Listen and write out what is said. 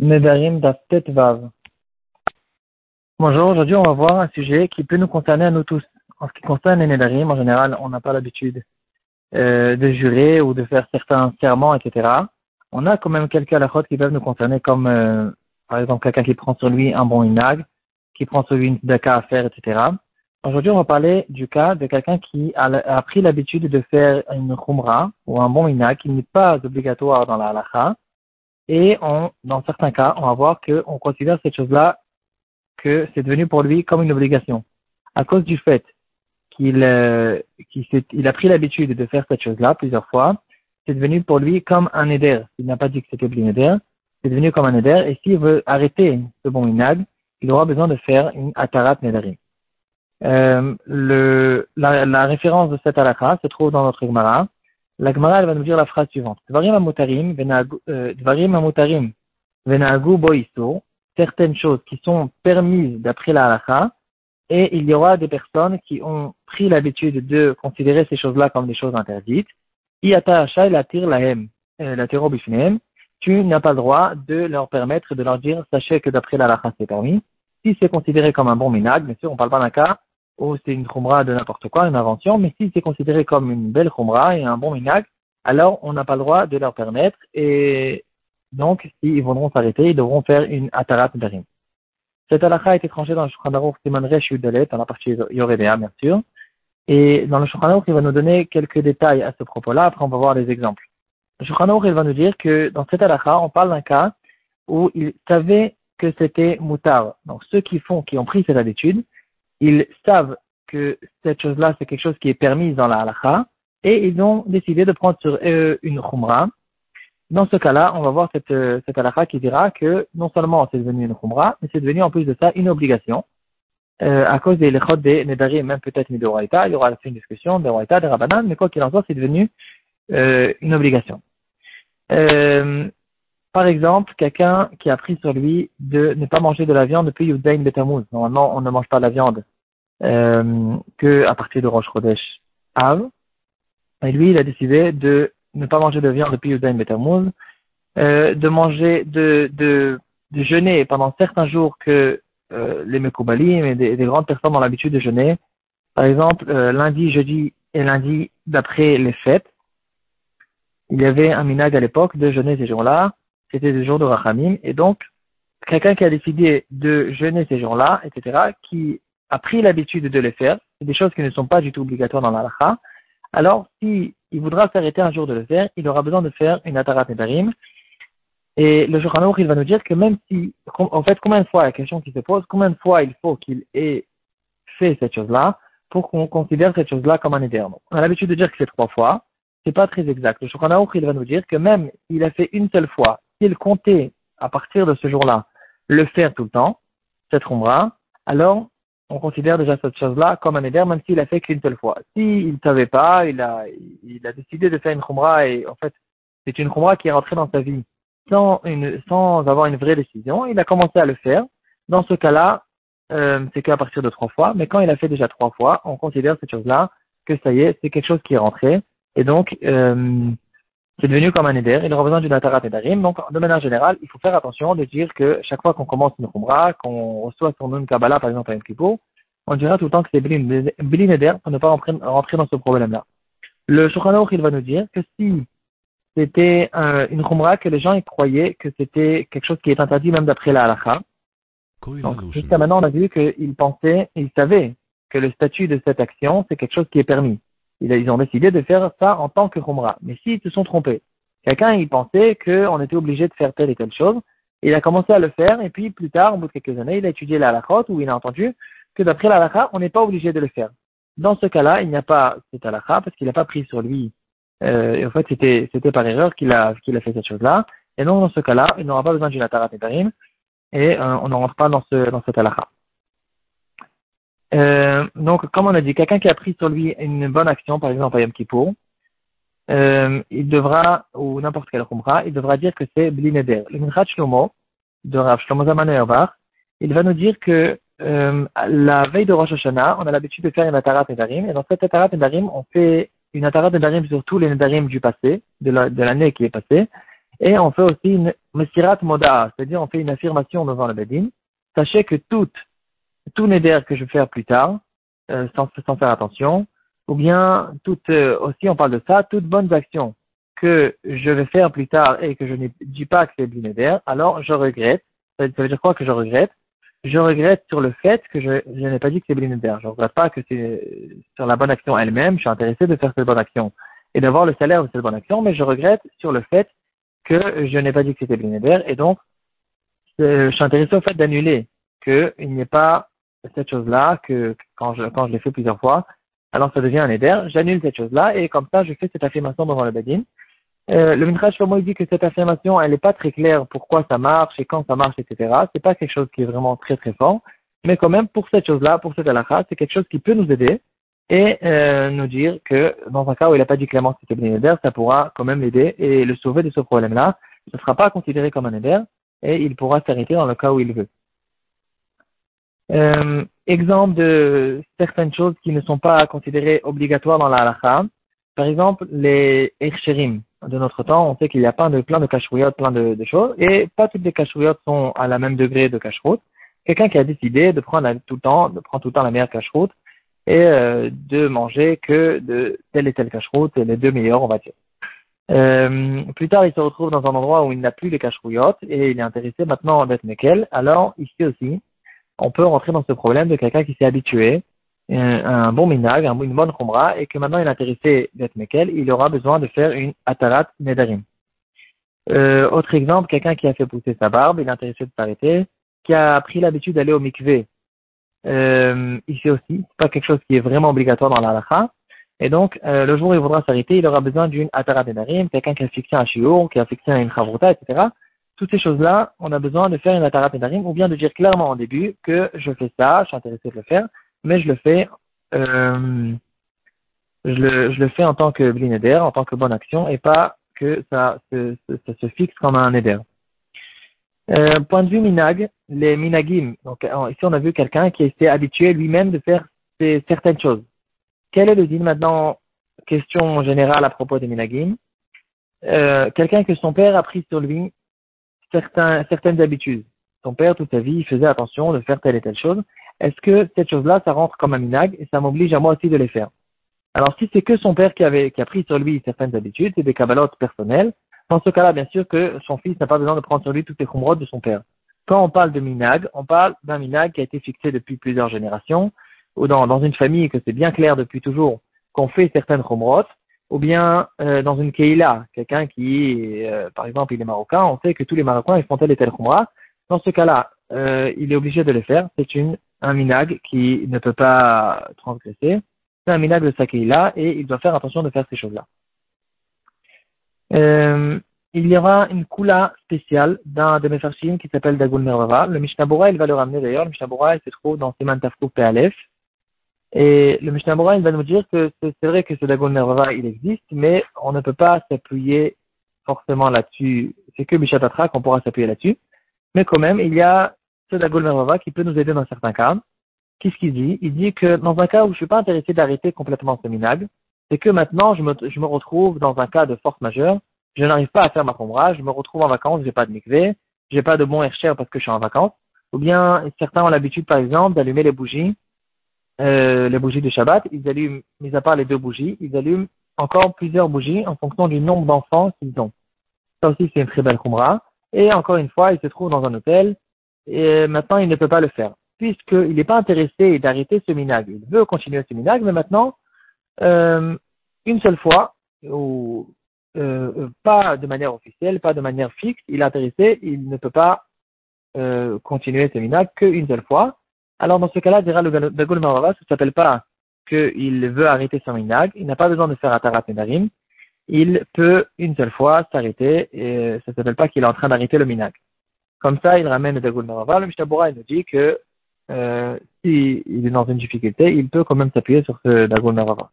Nedarim Daftet Vav. Bonjour, aujourd'hui on va voir un sujet qui peut nous concerner à nous tous. En ce qui concerne les Nedarim, en général, on n'a pas l'habitude euh, de jurer ou de faire certains serments, etc. On a quand même quelques halakhot qui peuvent nous concerner comme, euh, par exemple, quelqu'un qui prend sur lui un bon inag, qui prend sur lui une daka à faire, etc. Aujourd'hui, on va parler du cas de quelqu'un qui a, a pris l'habitude de faire une khumra ou un bon inag qui n'est pas obligatoire dans la halakha, et on, dans certains cas, on va voir qu'on considère cette chose-là que c'est devenu pour lui comme une obligation. À cause du fait qu'il euh, il a pris l'habitude de faire cette chose-là plusieurs fois, c'est devenu pour lui comme un éder. Il n'a pas dit que c'était un éder, c'est devenu comme un éder. Et s'il veut arrêter ce bon inag, il aura besoin de faire une atarat nedari. Euh, le, la, la, référence de cette halakha se trouve dans notre Gemara. La Gemara, elle va nous dire la phrase suivante. Euh, certaines choses qui sont permises d'après la halakha, et il y aura des personnes qui ont pris l'habitude de considérer ces choses-là comme des choses interdites. Iata la euh, la bifnem, tu n'as pas le droit de leur permettre de leur dire, sachez que d'après la halakha c'est permis. Si c'est considéré comme un bon minag, bien sûr, on parle pas d'un cas ou c'est une khumra de n'importe quoi, une invention, mais si c'est considéré comme une belle khumra et un bon minag, alors on n'a pas le droit de leur permettre, et donc s'ils voudront s'arrêter, ils devront faire une atarat darim. Cette halakha est étrangère dans le Shulchan Aruch Siman Resh dans la partie Yoredea, bien sûr, et dans le Shulchan il va nous donner quelques détails à ce propos-là, après on va voir les exemples. Le Shulchan il va nous dire que dans cette halakha, on parle d'un cas où ils savaient que c'était moutar. Donc ceux qui font, qui ont pris cette habitude, ils savent que cette chose-là, c'est quelque chose qui est permis dans la halakha, et ils ont décidé de prendre sur eux une khumra. Dans ce cas-là, on va voir cette, cette halakha qui dira que non seulement c'est devenu une khumra, mais c'est devenu en plus de ça une obligation. Euh, à cause des lechot des nedarim, même peut-être des il y aura une discussion des des rabanan, mais quoi qu'il en soit, c'est devenu euh, une obligation. Euh, par exemple, quelqu'un qui a pris sur lui de ne pas manger de la viande depuis Yudain Betamuz. Normalement, on ne mange pas la viande euh, que à partir de Rosh Chodesh Av. Et lui, il a décidé de ne pas manger de viande depuis Yudain Betamuz, euh, de manger, de, de, de jeûner pendant certains jours que euh, les Mekoubalim et des, grandes personnes ont l'habitude de jeûner. Par exemple, euh, lundi, jeudi et lundi d'après les fêtes. Il y avait un minag à l'époque de jeûner ces jours-là c'était des jours de Rachamim, et donc quelqu'un qui a décidé de jeûner ces jours-là, etc., qui a pris l'habitude de les faire, c'est des choses qui ne sont pas du tout obligatoires dans l'Alaha, alors si il voudra s'arrêter un jour de le faire, il aura besoin de faire une Atarat Nedarim, et le Shulchan il va nous dire que même si, en fait, combien de fois, la question qui se pose, combien de fois il faut qu'il ait fait cette chose-là pour qu'on considère cette chose-là comme un éternel. On a l'habitude de dire que c'est trois fois, c'est pas très exact. Le Shulchan il va nous dire que même s'il a fait une seule fois s'il comptait, à partir de ce jour-là, le faire tout le temps, cette umrah, alors on considère déjà cette chose-là comme un éder, même s'il a fait qu'une seule fois. S'il ne savait pas, il a, il a décidé de faire une khumra et en fait, c'est une khumra qui est rentrée dans sa vie sans, une, sans avoir une vraie décision. Il a commencé à le faire. Dans ce cas-là, euh, c'est qu'à partir de trois fois. Mais quand il a fait déjà trois fois, on considère cette chose-là que ça y est, c'est quelque chose qui est rentré. Et donc, euh, c'est devenu comme un éder, il aura besoin d'une atarat darim. Donc, de manière générale, il faut faire attention de dire que chaque fois qu'on commence une khumra, qu'on reçoit son nom Kabbalah, par exemple, à un on dira tout le temps que c'est blin éder pour ne pas rentrer dans ce problème-là. Le Shulchan il va nous dire que si c'était une khumra que les gens y croyaient que c'était quelque chose qui est interdit même d'après la halakha. Donc, jusqu'à maintenant, on a vu qu'ils pensaient, ils savaient que le statut de cette action, c'est quelque chose qui est permis ils ont décidé de faire ça en tant que Khumra. Mais s'ils se sont trompés, quelqu'un il pensait qu'on était obligé de faire telle et telle chose, il a commencé à le faire, et puis plus tard, au bout de quelques années, il a étudié la où il a entendu que d'après la on n'est pas obligé de le faire. Dans ce cas-là, il n'y a pas cette halakha parce qu'il n'a pas pris sur lui. Euh, et en fait, c'était, par erreur qu'il a, qu'il a fait cette chose-là. Et donc, dans ce cas-là, il n'aura pas besoin d'une atarat et et euh, on ne rentre pas dans, ce, dans cette halakha. Euh, donc, comme on a dit, quelqu'un qui a pris sur lui une bonne action, par exemple à Yom Kippour, euh, il devra, ou n'importe quel Khumra, il devra dire que c'est Blineder. Le Minchat Shlomo, de Rav Shlomo Zaman il va nous dire que euh, la veille de Rosh Hashanah, on a l'habitude de faire une Atarat Nedarim, et dans cette Atarat Nedarim, on fait une Atarat Nedarim sur tous les Nedarim du passé, de l'année qui est passée, Et on fait aussi une mesirat moda, c'est-à-dire on fait une affirmation devant le bedin. Sachez que tout, tout neder que je vais faire plus tard, euh, sans, sans, faire attention, ou bien tout, euh, aussi on parle de ça, toutes bonnes actions que je vais faire plus tard et que je ne dis pas que c'est neder, alors je regrette. Ça veut dire quoi que je regrette? Je regrette sur le fait que je, n'ai pas dit que c'est neder. Je ne regrette pas que c'est sur la bonne action elle-même. Je suis intéressé de faire cette bonne action et d'avoir le salaire de cette bonne action, mais je regrette sur le fait que je n'ai pas dit que c'était Blinéder, et donc euh, je suis intéressé au fait d'annuler qu'il n'y ait pas cette chose-là, que quand je, l'ai fait plusieurs fois, alors ça devient un éder, j'annule cette chose-là, et comme ça je fais cette affirmation devant le Badin. Euh, le Midrash il dit que cette affirmation, elle n'est pas très claire pourquoi ça marche et quand ça marche, etc. C'est pas quelque chose qui est vraiment très très fort, mais quand même pour cette chose-là, pour cette halakha, c'est quelque chose qui peut nous aider et euh, nous dire que dans un cas où il n'a pas dit clairement que c'était Éder, ça pourra quand même l'aider et le sauver de ce problème-là. Ce ne sera pas considéré comme un Éder et il pourra s'arrêter dans le cas où il veut. Euh, exemple de certaines choses qui ne sont pas considérées obligatoires dans la halakha. Par exemple, les Ercherim de notre temps, on sait qu'il y a plein de, plein de plein de, de, choses, et pas toutes les cacherouillottes sont à la même degré de cacheroute. Quelqu'un qui a décidé de prendre tout le temps, de prendre tout le temps la meilleure cacheroute, et euh, de manger que de tel et tel cache-route, les deux meilleurs, on va dire. Euh, plus tard, il se retrouve dans un endroit où il n'a plus les cache-rouillottes et il est intéressé maintenant d'être Mekel. Alors, ici aussi, on peut rentrer dans ce problème de quelqu'un qui s'est habitué, euh, un bon minag, un, une bonne khumra, et que maintenant il est intéressé d'être Mekel, il aura besoin de faire une atarat nedarim. Euh, autre exemple, quelqu'un qui a fait pousser sa barbe, il est intéressé de s'arrêter, qui a pris l'habitude d'aller au mikvé euh, ici aussi, c'est pas quelque chose qui est vraiment obligatoire dans la halakha. Et donc, euh, le jour où il voudra s'arrêter, il aura besoin d'une atara denarim, quelqu'un qui a fixé un shiur, qui a fixé une chavruta, etc. Toutes ces choses-là, on a besoin de faire une atara denarim, ou bien de dire clairement au début que je fais ça, je suis intéressé de le faire, mais je le fais, euh, je, le, je le fais en tant que blinéder, en tant que bonne action, et pas que ça, se, ça se fixe comme un éder. Euh, point de vue minag, les minagim. Donc ici on a vu quelqu'un qui était habitué lui-même de faire certaines choses. Quel est le din maintenant? Question générale à propos des minagim. Euh, quelqu'un que son père a pris sur lui certains, certaines habitudes. Son père toute sa vie il faisait attention de faire telle et telle chose. Est-ce que cette chose-là ça rentre comme un minag et ça m'oblige à moi aussi de les faire? Alors si c'est que son père qui avait qui a pris sur lui certaines habitudes, c'est des cabalotes personnelles, dans ce cas-là, bien sûr que son fils n'a pas besoin de prendre sur lui toutes les khumrot de son père. Quand on parle de minag, on parle d'un minag qui a été fixé depuis plusieurs générations, ou dans, dans une famille que c'est bien clair depuis toujours qu'on fait certaines khumrot, ou bien euh, dans une keila, quelqu'un qui, euh, par exemple, il est marocain, on sait que tous les marocains ils font tel et tel khumra. Dans ce cas-là, euh, il est obligé de le faire. C'est une un minag qui ne peut pas transgresser. C'est un minag de sa keila et il doit faire attention de faire ces choses-là. Euh, il y aura une kula spéciale d'un de mes qui s'appelle Dagul Mervava. Le Mishnah il va le ramener d'ailleurs. Le Mishnah il se trouve dans Siman Tafkou Pe'alef. Et le Mishnah il va nous dire que c'est vrai que ce Dagul Mervava, il existe, mais on ne peut pas s'appuyer forcément là-dessus. C'est que Bishatatra qu'on pourra s'appuyer là-dessus. Mais quand même, il y a ce Dagul Mervava qui peut nous aider dans certains cas. Qu'est-ce qu'il dit? Il dit que dans un cas où je suis pas intéressé d'arrêter complètement ce minag, c'est que maintenant je me, je me retrouve dans un cas de force majeure, je n'arrive pas à faire ma combrage, je me retrouve en vacances, j'ai pas de mikvé, j'ai pas de bon air cher parce que je suis en vacances, ou bien certains ont l'habitude par exemple d'allumer les bougies, euh, les bougies de Shabbat, ils allument, mis à part les deux bougies, ils allument encore plusieurs bougies en fonction du nombre d'enfants qu'ils ont. Ça aussi c'est une très belle khumra. Et encore une fois, il se trouve dans un hôtel, et maintenant il ne peut pas le faire, puisqu'il n'est pas intéressé d'arrêter ce minag. Il veut continuer ce minag, mais maintenant, euh, une seule fois, ou euh, pas de manière officielle, pas de manière fixe, il est intéressé, il ne peut pas euh, continuer ce minag qu'une seule fois. Alors dans ce cas-là, dira le Marava, ça ne s'appelle pas qu'il veut arrêter son minag, il n'a pas besoin de faire Atarat Nedarim, il peut une seule fois s'arrêter et ça ne s'appelle pas qu'il est en train d'arrêter le minag. Comme ça, il ramène le Marava. Le Mishabura, il nous dit que euh, s'il est dans une difficulté, il peut quand même s'appuyer sur ce Dagul Marava.